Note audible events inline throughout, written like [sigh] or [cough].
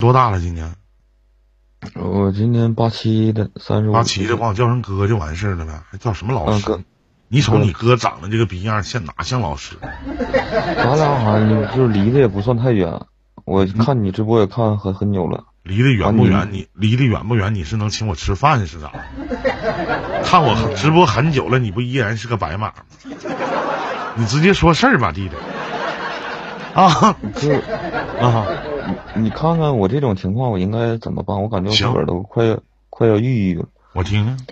多大了？今年我今年八七的，三十五。八七的，管我叫声哥就完事儿了呗，还叫什么老师？你瞅你哥长得这个逼样，像哪像老师？咱俩好像就是离得也不算太远。我看你直播也看很很久了。离得远不远？啊你离得远不远？你是能请我吃饭是咋？看我直播很久了，你不依然是个白马吗？你直接说事儿吧，弟弟。啊就是啊！你你看看我这种情况，我应该怎么办？我感觉我自行个儿都快要快要抑郁了。我听听。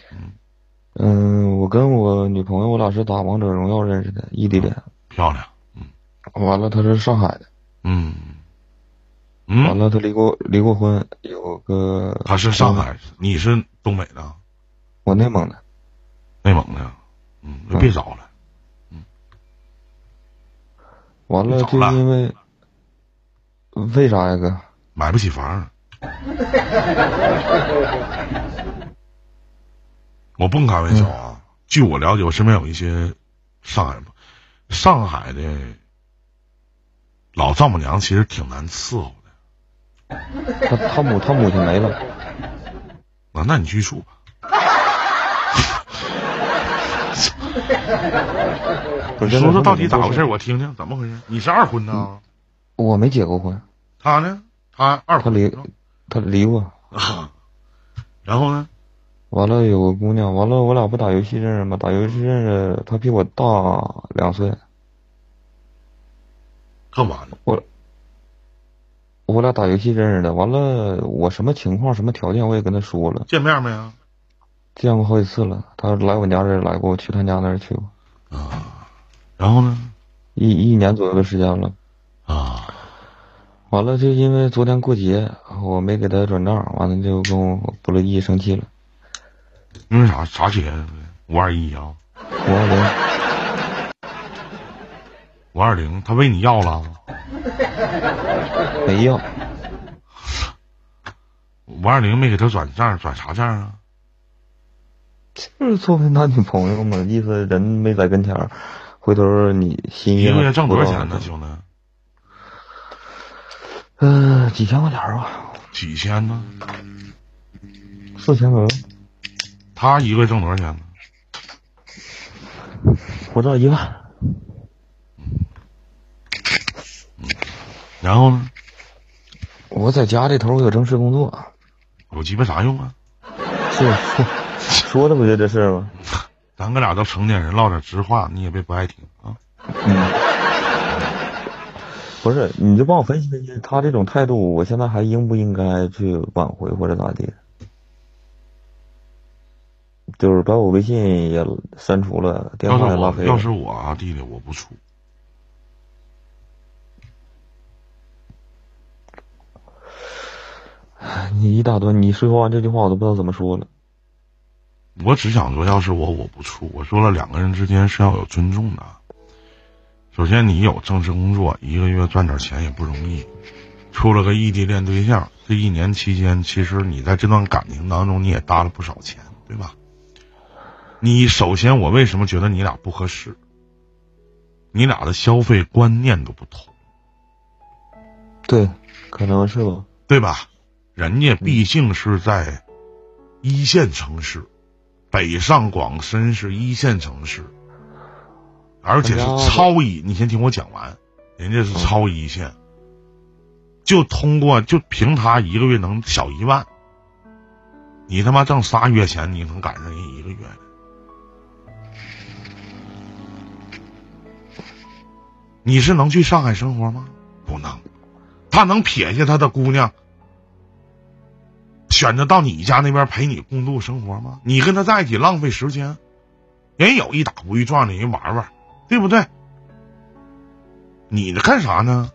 嗯，我跟我女朋友，我俩是打王者荣耀认识的，异地恋。漂亮。嗯完了，她是上海的。嗯嗯，完了，她离过离过婚，有个她是上海，你是东北的，我内蒙的。内蒙的。嗯，就别找了。嗯完了，就因为为啥呀，哥？买不起房。[laughs] 我不开玩笑啊！据我了解，我身边有一些上海上海的老丈母娘，其实挺难伺候的他他母他母亲没了，啊。那你继续说吧。你说说到底咋回事？我我听听，怎么回事？你是二婚呢？我没结过婚，他呢？他二婚他离他离过。啊。然后呢？完了有个姑娘，完了我俩不打游戏认识吗？打游戏认识，她比我大两岁，干嘛呢？我我俩打游戏认识的。完了我什么情况什么条件我也跟她说了，见面没啊？见过好几次了。她来我家这儿来过，我去她家那儿去过，啊然后呢？一一年左右的时间了。啊，完了就因为昨天过节，我没给他转账，完了就跟我不乐意，生气了。因为啥啥节？五二一啊？五二零五二零，他问你要了？没要，五二零没给他转账，转啥账啊？就是作为男女朋友嘛，意思人没在跟前儿，回头你心意一个月挣多少钱，呢？兄弟？嗯、几千块钱儿吧，几千呢？四千左右，他一个月挣多少钱呢？不到一万。嗯然后呢？我在家这头我有正式工作，有鸡巴啥用啊？是说说的不就这事儿吗？[laughs] 咱哥俩都成年人，唠点直话，你也别不爱听啊。嗯，不是，你就帮我分析分析他这种态度，我现在还应不应该去挽回或者咋地？就是把我微信也删除了，电话也拉黑了。要是我啊，弟弟，我不处。你一大段，你说完这句话，我都不知道怎么说了。我只想说，要是我，我不出。我说了，两个人之间是要有尊重的。首先，你有正式工作，一个月赚点钱也不容易。处了个异地恋对象，这一年期间，其实你在这段感情当中，你也搭了不少钱，对吧？你首先，我为什么觉得你俩不合适？你俩的消费观念都不同，对，可能是吧。对吧？人家毕竟是在一线城市，北上广深是一线城市，而且是超一。你先听我讲完，人家是超一线，就通过就凭他一个月能小一万，你他妈挣仨月钱，你能赶上人一个月的？你是能去上海生活吗？不能。他能撇下他的姑娘，选择到你家那边陪你共度生活吗？你跟他在一起浪费时间，人有一打不一撞的人玩玩，对不对？你这干啥呢？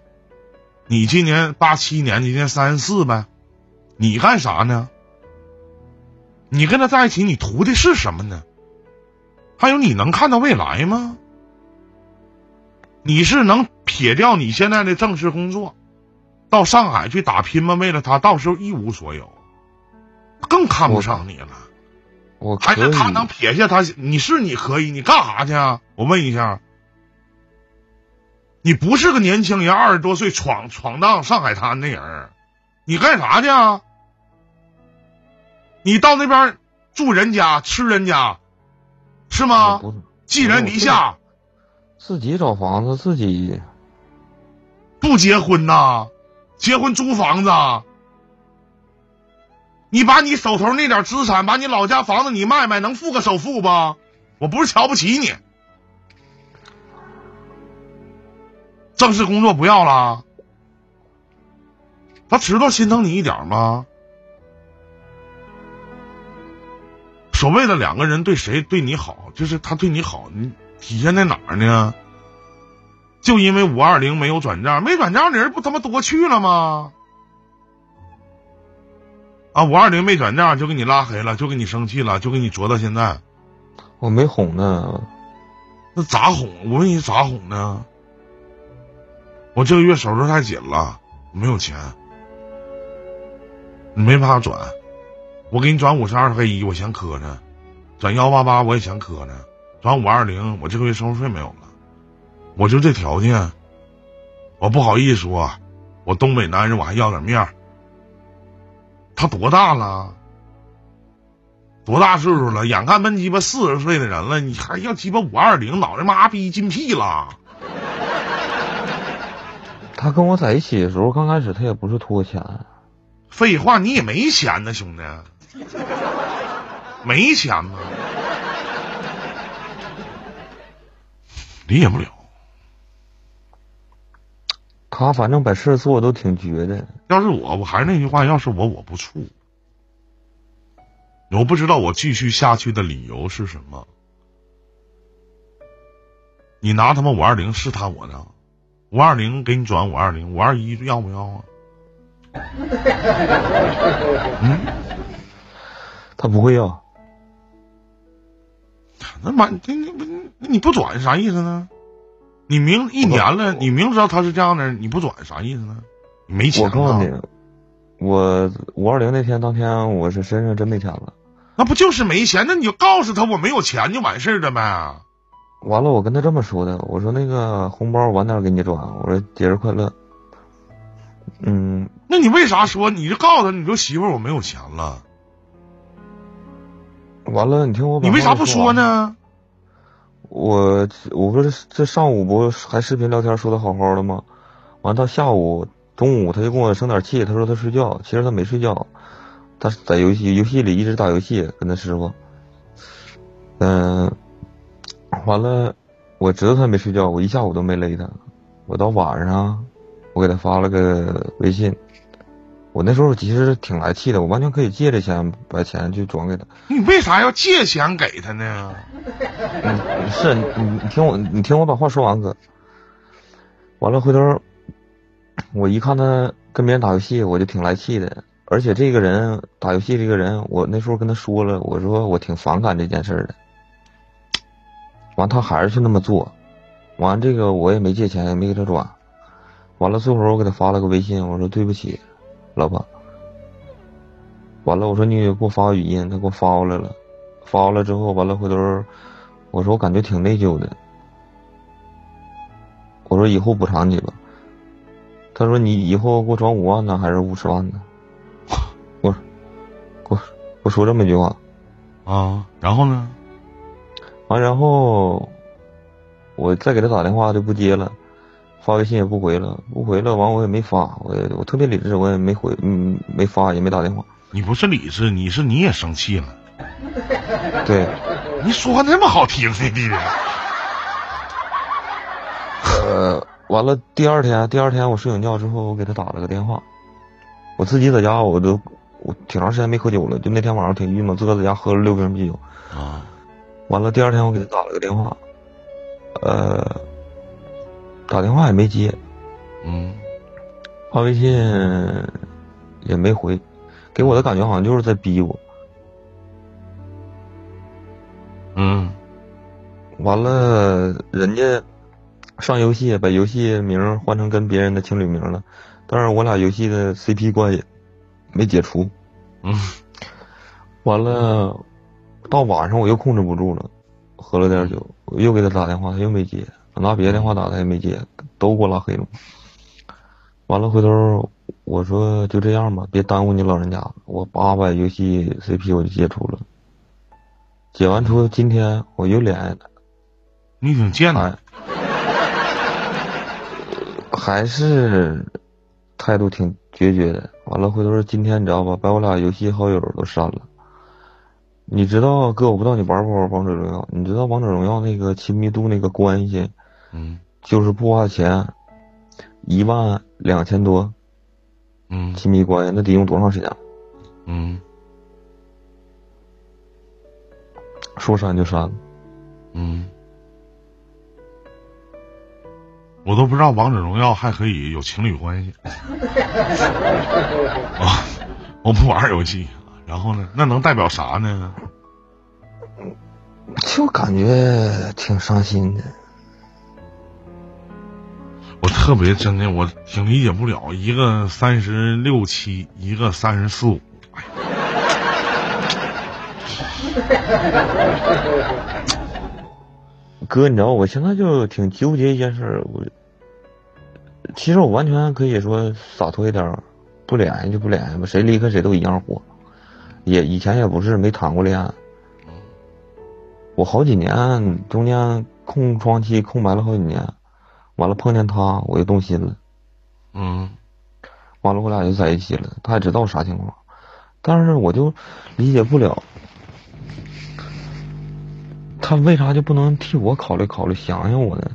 你今年八七年，今年三十四呗，你干啥呢？你跟他在一起，你图的是什么呢？还有，你能看到未来吗？你是能撇掉你现在的正式工作，到上海去打拼吗？为了他，到时候一无所有，更看不上你了。我还是他能撇下他？你是你可以，你干啥去啊？我问一下，你不是个年轻人，二十多岁闯闯荡上海滩的人，你干啥去啊？你到那边住人家吃人家，是吗？寄人篱下，自己找房子自己，不结婚呐？结婚租房子？你把你手头那点资产，把你老家房子你卖卖，能付个首付不？我不是瞧不起你，正式工作不要了，他知道心疼你一点吗？所谓的两个人对谁对你好，就是他对你好，你体现在哪儿呢？就因为五二零没有转账，没转账的人不他妈多去了吗？啊，五二零没转账就给你拉黑了，就给你生气了，就给你啄到现在，我没哄呢。那咋哄？我问你咋哄呢？我这个月手头太紧了，没有钱，你没法转，我给你转五十二 K 一，我嫌磕碜；转幺八八我也嫌磕碜；转五二零，我这个月生活费没有了。我就这条件，我不好意思说，我东北男人我还要点面儿。他多大了？多大岁数了？眼看奔鸡巴四十岁的人了，你还要鸡巴五二零？脑袋妈逼进屁了！他跟我在一起的时候，刚开始他也不是图我钱，废话，你也没钱呢，兄弟，没钱吗？理解不了。他反正把事儿做的都挺绝的。要是我，我还是那句话，要是我，我不处。我不知道我继续下去的理由是什么。你拿他妈五二零试探我呢？五二零给你转五二零，五二一要不要啊？嗯，他不会要，那妈，你你不你不转啥意思呢？你明一年了，你明知道他是这样的，你不转啥意思呢？你没钱我告诉你啊？，我五二零那天当天我是身上真没钱了。那不就是没钱？那你就告诉他我没有钱就完事儿了呗。完了，我跟他这么说的，我说那个红包晚点给你转，我说节日快乐。嗯，那你为啥说？你就告诉他，你说媳妇儿我没有钱了，完了，你听我你为啥不说？呢？我我不是这上午不还视频聊天说的好好的吗？完到下午中午他就跟我生点气，他说他睡觉，其实他没睡觉，他在游戏游戏里一直打游戏跟他师傅。嗯、完了，我知道他没睡觉，我一下午都没勒他。我到晚上，我给他发了个微信。我那时候其实挺来气的，我完全可以借这钱把钱去转给他。你为啥要借钱给他呢？嗯，是你你听我你听我把话说完哥。完了回头，我一看他跟别人打游戏，我就挺来气的。而且这个人打游戏这个人，我那时候跟他说了，我说我挺反感这件事儿的。完他还是去那么做，完这个我也没借钱，也没给他转。完了最后我给他发了个微信，我说对不起，老婆。完了我说你给我发个语音，他给我发过来了。发完了之后，完了回头，我说我感觉挺内疚的。我说以后补偿你吧。他说你以后给我转五万呢，还是五十万呢？[laughs] 我，我我说这么一句话，啊，然后呢？完然后我再给他打电话就不接了，发微信也不回了，不回了，完我也没发，我也我特别理智，我也没回，嗯，没发也没打电话。你不是理智，你是你也生气了。[laughs] 对，你说话那么好听呢，你呃，完了，第二天，第二天我睡醒觉之后，我给他打了个电话。我自己在家，我都我挺长时间没喝酒了，就那天晚上挺郁闷，自个在家喝了六瓶啤酒。啊，完了，第二天我给他打了个电话，呃，打电话也没接，嗯，发微信也没回，给我的感觉好像就是在逼我。嗯，完了，人家上游戏把游戏名换成跟别人的情侣名了，但是我俩游戏的 CP 关系没解除。嗯，完了，到晚上我又控制不住了，喝了点酒，我又给他打电话，他又没接，我拿别的电话打他也没接，都给我拉黑了。完了，回头我说就这样吧，别耽误你老人家。我八百游戏 CP 我就解除了，解完除今天我又连的。你挺贱的，还是态度挺决绝的。完了，回头今天你知道吧，把我俩游戏好友都删了。你知道哥，我不知道你玩不玩王者荣耀？你知道王者荣耀那个亲密度那个关系，嗯就是不花钱，一万两千多嗯亲密关系，那得用多长时间？嗯说删就删了。嗯，我都不知道王者荣耀还可以有情侣关系啊！[laughs] [laughs] 我不玩游戏，然后呢，那能代表啥呢？就感觉挺伤心的。我特别真的，我挺理解不了，一个三十六七，一个三十四五，[laughs] 哥，你知道我现在就挺纠结一件事儿，我其实我完全可以说洒脱一点儿，不联系就不联系吧，谁离开谁都一样活。也以前也不是没谈过恋爱，我好几年中间空窗期空白了好几年，完了碰见他我就动心了，嗯完了我俩就在一起了，他也知道啥情况，但是我就理解不了，他为啥就不能替我考虑考虑，想想我呢？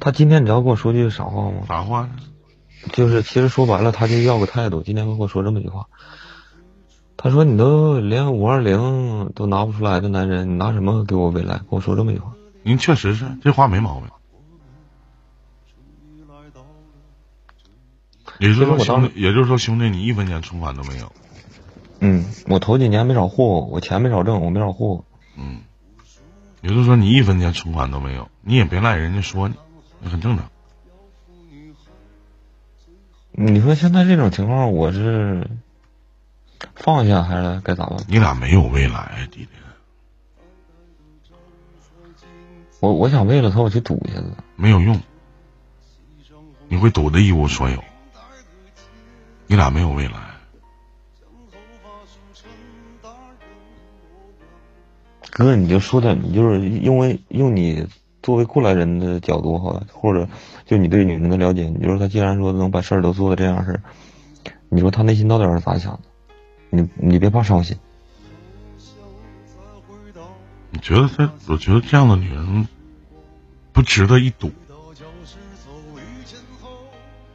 他今天你知道跟我说句啥话吗？啥话呢？就是其实说白了，他就要个态度。今天跟我说这么句话，他说你都连五二零都拿不出来的男人，你拿什么给我未来？跟我说这么一句话。您确实是这话没毛病。也就是说，兄弟，也就是说，兄弟，你一分钱存款都没有。嗯，我头几年没少霍霍，我钱没少挣，我没少霍霍。嗯，也就是说，你一分钱存款都没有，你也别赖人家说你，那很正常。你说现在这种情况，我是放下还是该咋办？你俩没有未来，弟弟。我我想为了他我去赌一下子。没有用，你会赌的一无所有。你俩没有未来。哥，你就说点，你就是因为用你作为过来人的角度哈，或者就你对女人的了解，你就说他既然说能把事儿都做的这样式儿，你说他内心到底是咋想的？你你别怕伤心。你觉得他？我觉得这样的女人不值得一赌。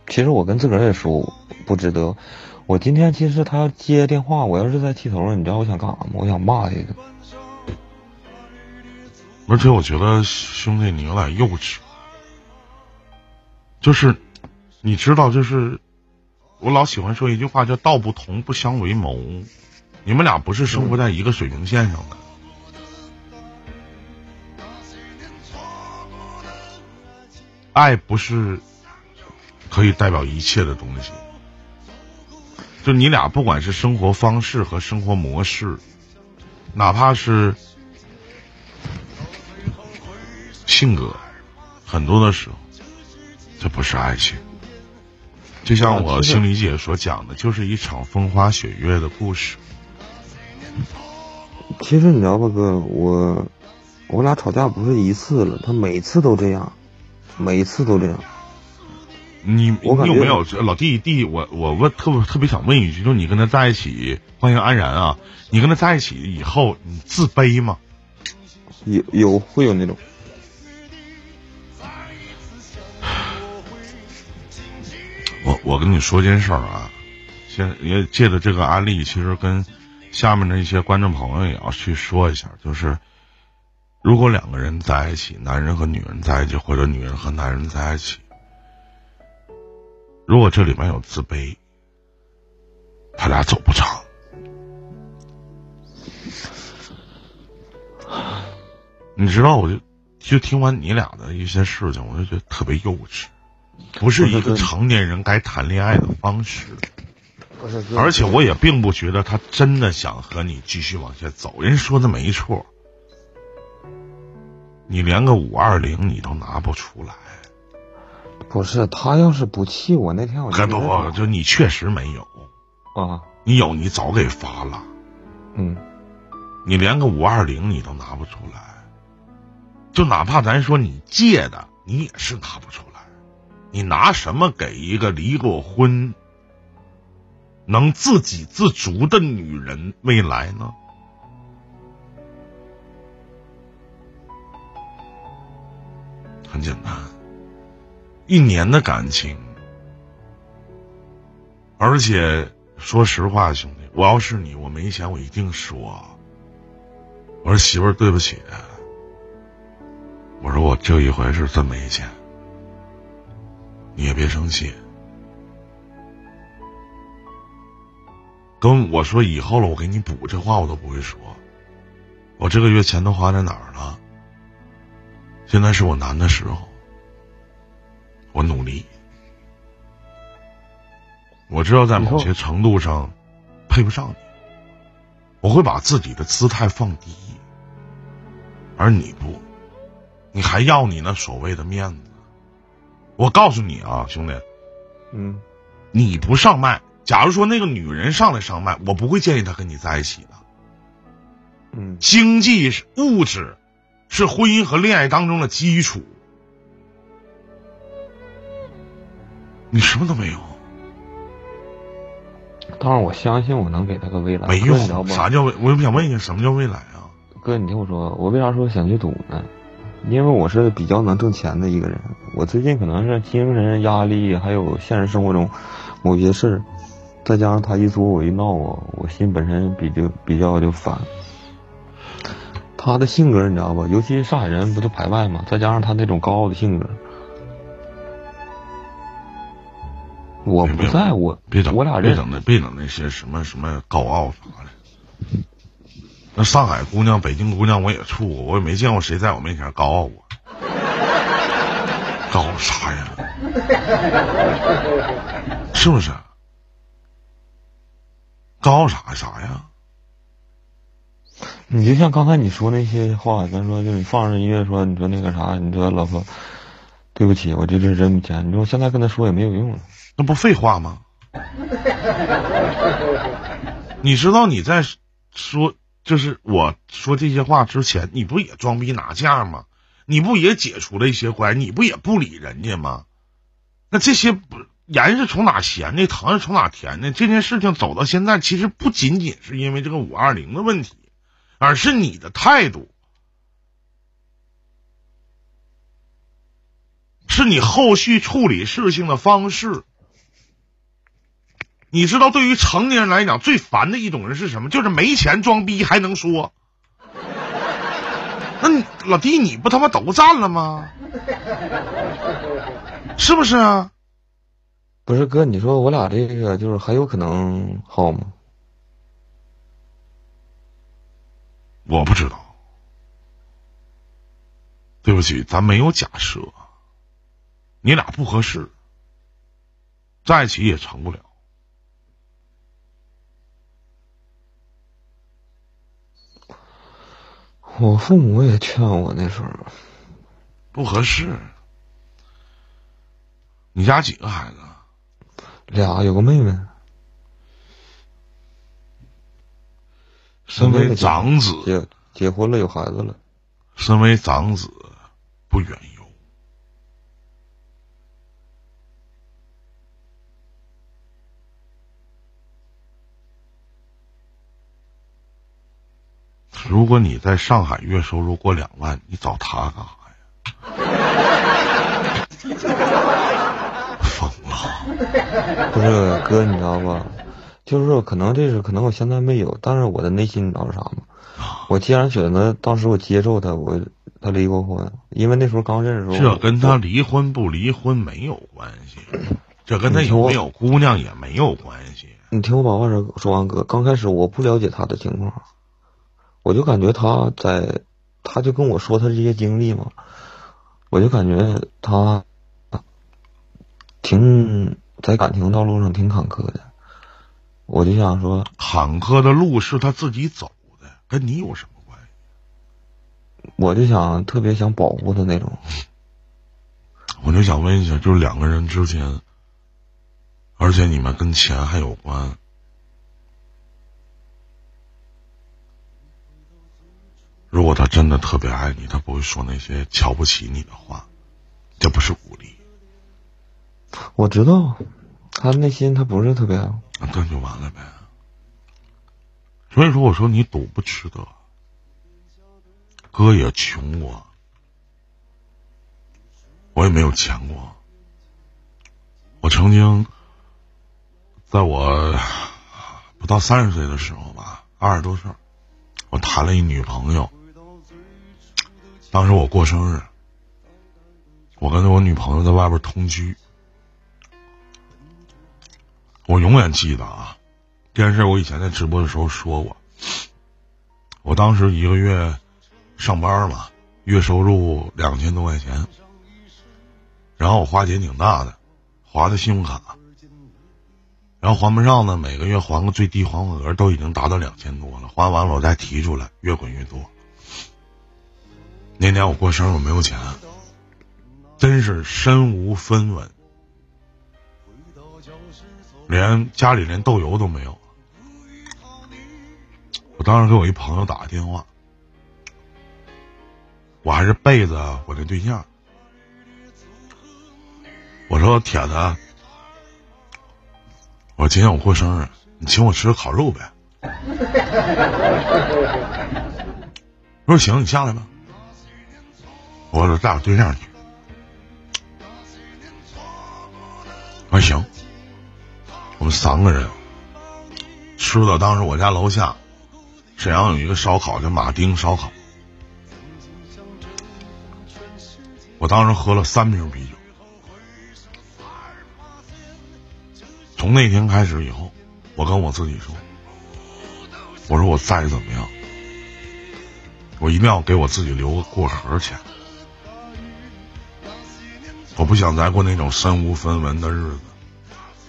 其实我跟自个儿也说不值得。我今天其实他接电话，我要是在气头上，你知道我想干啥吗？我想骂他一顿。而且我觉得兄弟你有点幼稚，就是你知道，就是我老喜欢说一句话叫“道不同不相为谋”，你们俩不是生活在一个水平线上的。爱不是可以代表一切的东西，就你俩不管是生活方式和生活模式，哪怕是性格，很多的时候，这不是爱情。就像我心理姐所讲的，就是一场风花雪月的故事。其实你知道吧，哥，我我俩吵架不是一次了，他每次都这样，每次都这样。你我有没有老弟弟？我我问特别特别想问一句，就你跟他在一起，欢迎安然啊！你跟他在一起以后，你自卑吗？有有会有那种，我我跟你说件事儿啊，先也借着这个案例，其实跟下面的一些观众朋友也要去说一下，就是如果两个人在一起，男人和女人在一起，或者女人和男人在一起，如果这里面有自卑，他俩走不长。你知道，我就就听完你俩的一些事情，我就觉得特别幼稚，不是一个成年人该谈恋爱的方式。而且我也并不觉得他真的想和你继续往下走，人说的没错，你连个五二零你都拿不出来，不是他要是不气我那天我就不不，就你确实没有。啊，你有你早给发了，嗯，你连个五二零你都拿不出来，就哪怕咱说你借的，你也是拿不出来，你拿什么给一个离过婚、能自给自足的女人未来呢？很简单，一年的感情，而且说实话，兄弟，我要是你，我没钱，我一定说，我说媳妇儿对不起，我说我这一回是真没钱，你也别生气，跟我说以后了，我给你补，这话我都不会说，我这个月钱都花在哪儿了？现在是我难的时候，我努力。我知道在某些程度上配不上你，我会把自己的姿态放低，而你不，你还要你那所谓的面子。我告诉你啊，兄弟，嗯，你不上麦，假如说那个女人上来上麦，我不会建议她跟你在一起的。嗯，经济物质。是婚姻和恋爱当中的基础。你什么都没有。当然，我相信我能给他个未来。没用，啥叫未？我想问一下，什么叫未来啊？哥，你听我说，我为啥说想去赌呢？因为我是比较能挣钱的一个人。我最近可能是精神压力，还有现实生活中某些事儿，再加上他一说我一闹我，我心本身比较比较就烦。他的性格你知道吧？尤其上海人不都排外嘛？再加上他那种高傲的性格，我不在我别整，我俩别整那别整那些什么什么高傲啥的。那上海姑娘、北京姑娘我也处过，我也没见过谁在我面前高傲过。高啥呀？[laughs] 是不是？高傲啥啥呀？你就像刚才你说那些话，咱说就你放着音乐说，你说那个啥，你说老婆，对不起，我就是真没钱。你说现在跟他说也没有用了，那不废话吗？[laughs] 你知道你在说，就是我说这些话之前，你不也装逼拿价吗？你不也解除了一些关系？你不也不理人家吗？那这些不盐是从哪咸的，糖是从哪甜的？这件事情走到现在，其实不仅仅是因为这个五二零的问题。而是你的态度，是你后续处理事情的方式。你知道，对于成年人来讲，最烦的一种人是什么？就是没钱装逼还能说。那你老弟，你不他妈都占了吗？是不是啊？不是哥，你说我俩这个就是还有可能好吗？我不知道，对不起，咱没有假设，你俩不合适，在一起也成不了。我父母也劝我那时候不合适。你家几个孩子？俩，有个妹妹。身为长子，结结婚了，有孩子了。身为长子，不远游。如果你在上海月收入过两万，你找他干啥呀？[laughs] 疯了！不是哥，你知道吧？就是说可能这是可能我现在没有，但是我的内心你知道是啥吗？我既然选择当时我接受他，我他离过婚，因为那时候刚认识时候。这跟他离婚不离婚没有关系，这跟他有没有姑娘也没有关系。你听我把话说说完，哥，刚开始我不了解他的情况，我就感觉他在，他就跟我说他这些经历嘛，我就感觉他挺在感情道路上挺坎坷的。我就想说，坎坷的路是他自己走的，跟你有什么关系？我就想特别想保护他那种。我就想问一下，就是两个人之间，而且你们跟钱还有关，如果他真的特别爱你，他不会说那些瞧不起你的话，这不是鼓励，我知道，他内心他不是特别爱我。那这就完了呗。所以说，我说你赌不值得，哥也穷过，我也没有钱过。我曾经在我不到三十岁的时候吧，二十多岁，我谈了一女朋友。当时我过生日，我跟我女朋友在外边同居，我永远记得啊。这件事我以前在直播的时候说过，我当时一个月上班嘛，月收入两千多块钱，然后我花钱挺大的，划的信用卡，然后还不上呢，每个月还个最低还款额都已经达到两千多了，还完了我再提出来，越滚越多。那年我过生日我没有钱，真是身无分文，连家里连豆油都没有。我当时给我一朋友打个电话，我还是背着我那对象，我说铁子，我今天我过生日，你请我吃个烤肉呗。[laughs] 我说行，你下来吧。我说带我对象去。我说行，我们三个人吃的当时我家楼下。沈阳有一个烧烤叫马丁烧烤，我当时喝了三瓶啤酒。从那天开始以后，我跟我自己说：“我说我再怎么样，我一定要给我自己留个过河钱。我不想再过那种身无分文的日子，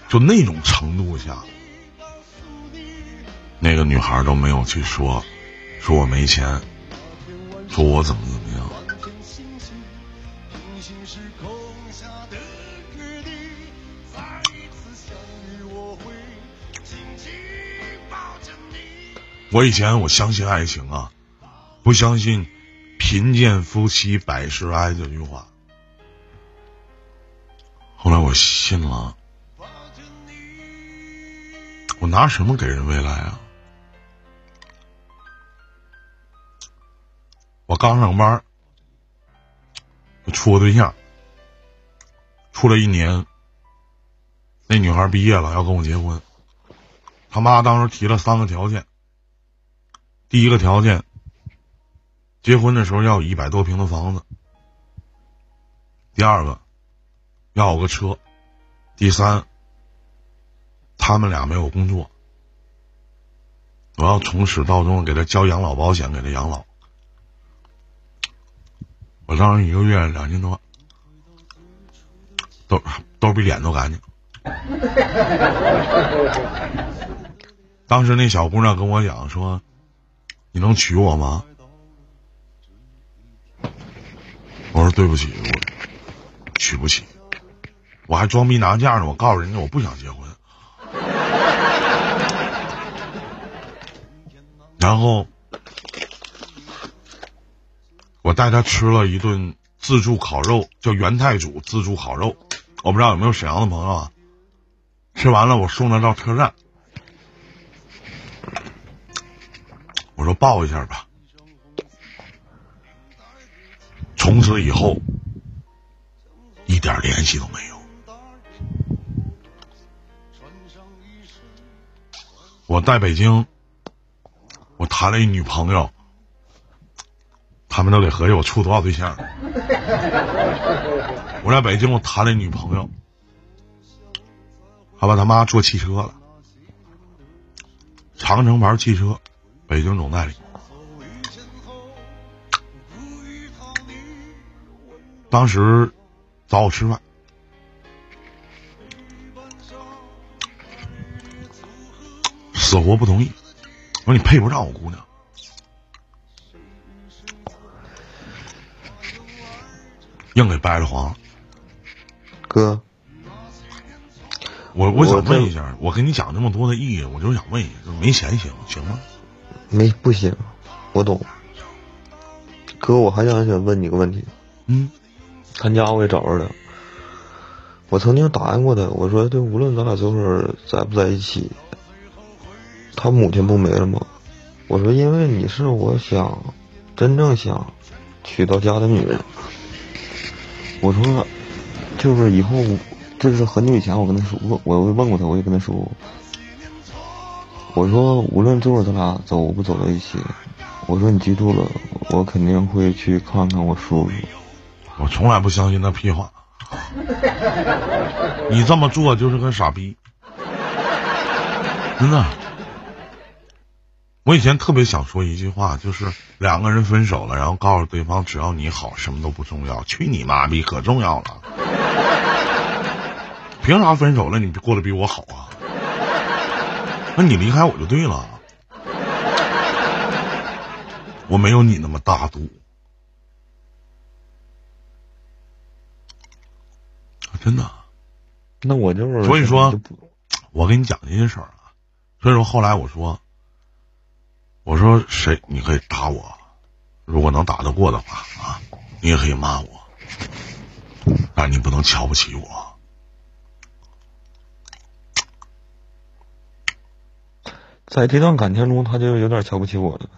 就那种程度下。”那个女孩都没有去说，说我没钱，说我怎么怎么样。我以前我相信爱情啊，不相信“贫贱夫妻百事哀”这句话。后来我信了，我拿什么给人未来啊？我刚上班，处个对象，处了一年，那女孩毕业了要跟我结婚，他妈当时提了三个条件，第一个条件，结婚的时候要有一百多平的房子，第二个，要个车，第三，他们俩没有工作，我要从始到终给他交养老保险，给他养老。我当时一个月两千多，都都比脸都干净。当时那小姑娘跟我讲说：“你能娶我吗？”我说：“对不起，我娶不起。”我还装逼拿价呢，我告诉人家我不想结婚。然后。我带他吃了一顿自助烤肉，叫元太祖自助烤肉。我不知道有没有沈阳的朋友啊？吃完了，我送他到车站。我说抱一下吧。从此以后，一点联系都没有。我在北京，我谈了一女朋友。他们都得合计我处多少对象。我在北京，我谈了一女朋友，他把他妈坐汽车了，长城牌汽车，北京总代理。当时找我吃饭，死活不同意。我说你配不上我姑娘。硬给掰了黄，哥，我我想问一下，我跟你讲这么多的意义，我就是想问一下，就没钱行行吗？没不行，我懂。哥，我还想想问你个问题，嗯他家我也找着了。我曾经答应过他，我说这无论咱俩最后在不在一起，他母亲不没了吗？我说因为你是我想真正想娶到家的女人。我说就是以后，这是很久以前我跟他说过，我问过他，我也跟他说。我说无论最后咱俩走不走到一起，我说你记住了，我肯定会去看看我叔叔。我从来不相信那屁话。你这么做就是个傻逼，真的。我以前特别想说一句话，就是两个人分手了，然后告诉对方只要你好，什么都不重要。去你妈逼，可重要了！凭啥分手了你过得比我好啊？那你离开我就对了。我没有你那么大度。真的，那我就是，所以说我跟你讲这些事儿啊。所以说后来我说，我说谁你可以打我，如果能打得过的话啊，你也可以骂我，但你不能瞧不起我。在这段感情中，他就有点瞧不起我了。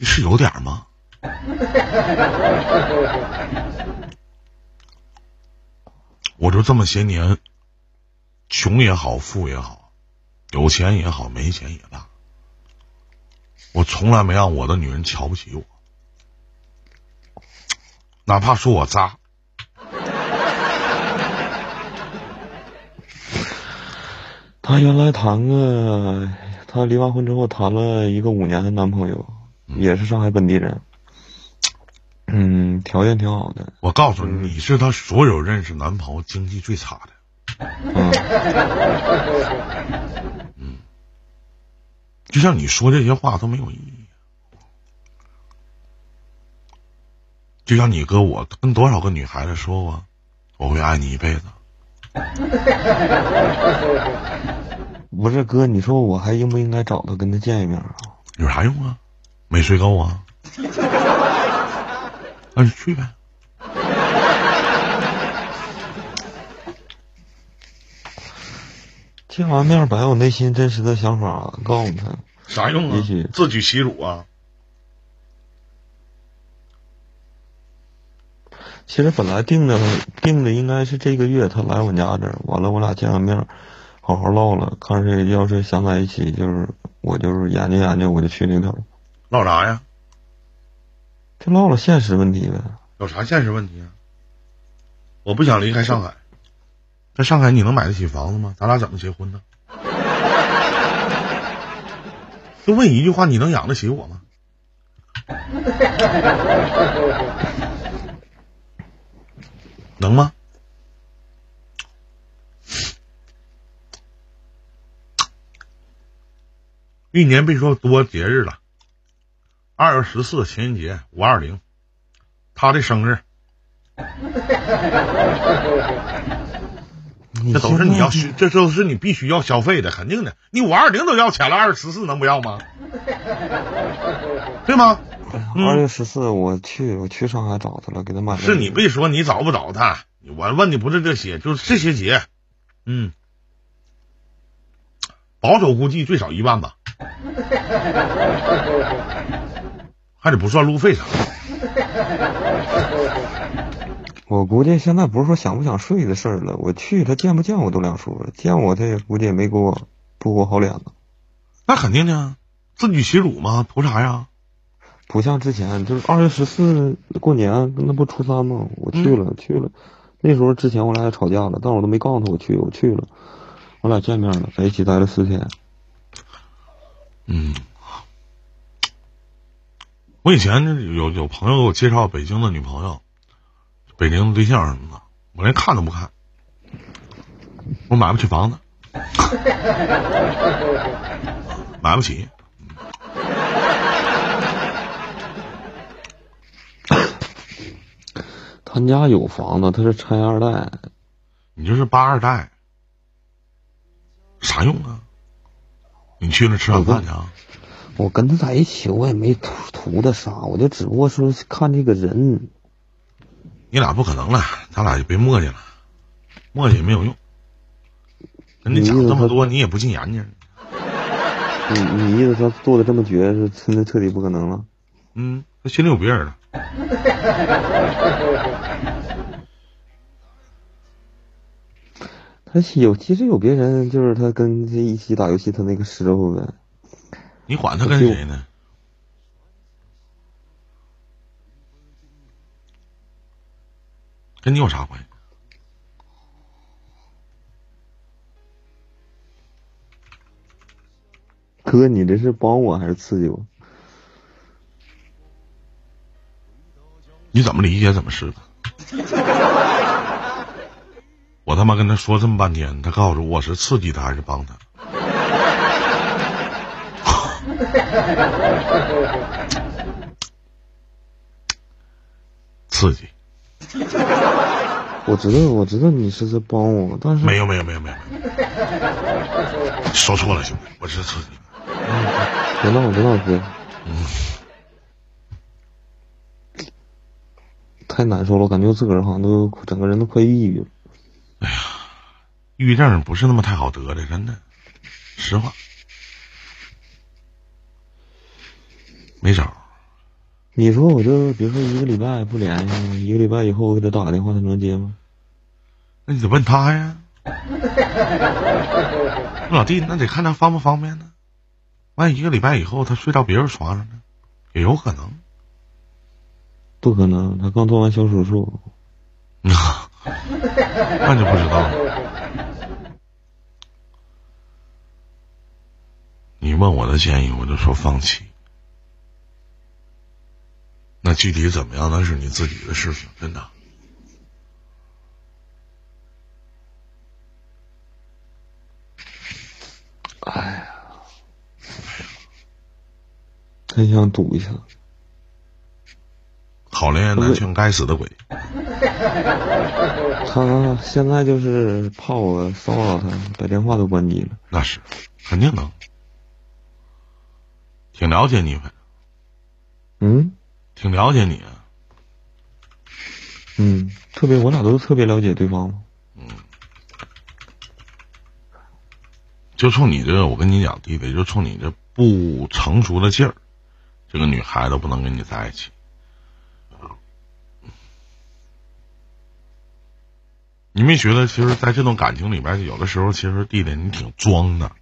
是有点儿吗？[laughs] 我就这么些年，穷也好，富也好，有钱也好，没钱也罢，我从来没让我的女人瞧不起我，哪怕说我渣。她原来谈个，她离完婚之后谈了一个五年的男朋友，也是上海本地人，嗯，条件挺好的，我告诉你，你是她所有认识男朋友经济最差的。嗯，[laughs] 就像你说这些话都没有意义。就像你哥，我跟多少个女孩子说过，我会爱你一辈子。[laughs] 不是哥，你说我还应不应该找他跟他见一面啊？有啥用啊？没睡够啊？那就去呗。见完面把我内心真实的想法告诉他，啥用啊也许？自取其辱啊！其实本来定的定的应该是这个月他来我家这儿，完了我俩见完面，好好唠了，看谁要是想在一起，就是我就是研究研究，我就去那头，唠啥呀？就唠唠现实问题呗。有啥现实问题啊？我不想离开上海，在上海你能买得起房子吗？咱俩怎么结婚呢？[laughs] 就问一句话，你能养得起我吗？[laughs] 能吗？一年别说多节日了，二月十四情人节，五二零，他的生日，[laughs] 这都是你要需，这都是你必须要消费的，肯定的。你五二零都要钱了，二月十四能不要吗？对吗？嗯二月十四我去我去上海找他了，给他买了。是你别说你找不找他，我问的不是这些，就是这些节，嗯，保守估计最少一万吧，还得不算路费啥的。我估计现在不是说想不想睡的事儿了，我去他见不见我都两说了，见我他也估计也没给我不给我好脸子，那肯定的，自取其辱嘛，图啥呀？不像之前就是二月十四过年那不初三吗？我去了、去了，那时候之前我俩也吵架了，但我都没告诉他我去，我去了，我俩见面了，在一起待了四天。嗯，我以前有有朋友给我介绍北京的女朋友，北京的对象什么的，我连看都不看，我买不起房子，[laughs] 买不起。[coughs] 他家有房子，他是拆二代，你就是八二代，啥用啊？你去那吃晚饭去啊？我跟他在一起，我也没图图他啥，我就只不过说看这个人。你俩不可能了，咱俩就别磨叽了，磨叽也没有用。跟你讲这么多，你也不进眼睛。你你意思说做的这么绝，是真的彻底不可能了？嗯，他心里有别人了。他有其实有别人，就是他跟他一起打游戏，他那个师傅呗。你管他跟谁呢？跟你有啥关系？哥，你这是帮我还是刺激我？你怎么理解怎么是的？我他妈跟他说这么半天，他告诉我是刺激他还是帮他？[laughs] 刺激！[laughs] 我知道，我知道你是在帮我，但是没有，没有，没有，没有，说错了，兄弟，我是刺激。别闹，别闹，哥。嗯。太难受了，我感觉我自个儿好像都整个人都快抑郁了。哎呀，抑郁症不是那么太好得的，真的，实话。没招。你说我这，比如说一个礼拜不联系，一个礼拜以后我给他打个电话，他能接吗？那你得问他呀。[laughs] 老弟，那得看他方不方便呢。万一一个礼拜以后他睡到别人床上呢，也有可能。不可能，他刚做完小手术。[laughs] 那就不知道了。你问我的建议，我就说放弃。那具体怎么样，那是你自己的事情，真的。哎呀，真想赌一下。好恋爱难劝该死的鬼。他现在就是怕我骚扰他，把电话都关机了。那是，肯定能。挺了解你们。嗯。挺了解你啊，嗯，特别我俩都特别了解对方嗯，就冲你这，我跟你讲，弟弟，就冲你这不成熟的劲儿，这个女孩子不能跟你在一起。你没觉得，其实，在这段感情里边，有的时候，其实弟弟你挺装的。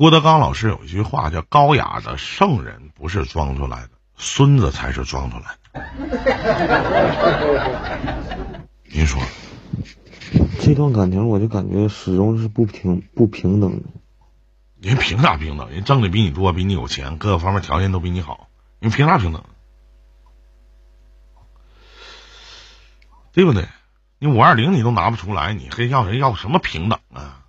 郭德纲老师有一句话叫“高雅的圣人不是装出来的，孙子才是装出来的。”您说，这段感情我就感觉始终是不平不平等的。人凭啥平等？人挣的比你多，比你有钱，各个方面条件都比你好，人凭啥平等？对不对？你五二零你都拿不出来，你还要人要什么平等啊？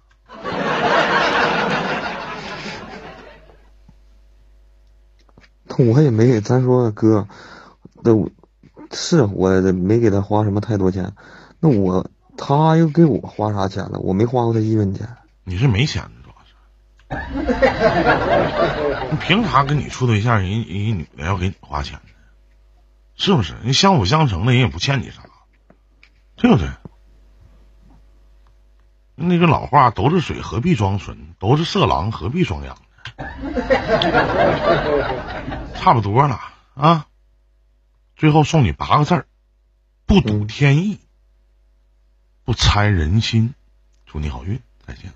我也没给咱说哥，那是我没给他花什么太多钱，那我他又给我花啥钱了？我没花过他一分钱。你是没钱主要是。[laughs] 你凭啥跟你处对象，人人女的要给你花钱呢？是不是？人相辅相成的，人也不欠你啥，对不对？那个老话，都是水何必装纯？都是色狼何必装羊？[laughs] 差不多了啊！最后送你八个字儿：不赌天意，不猜人心。祝你好运，再见。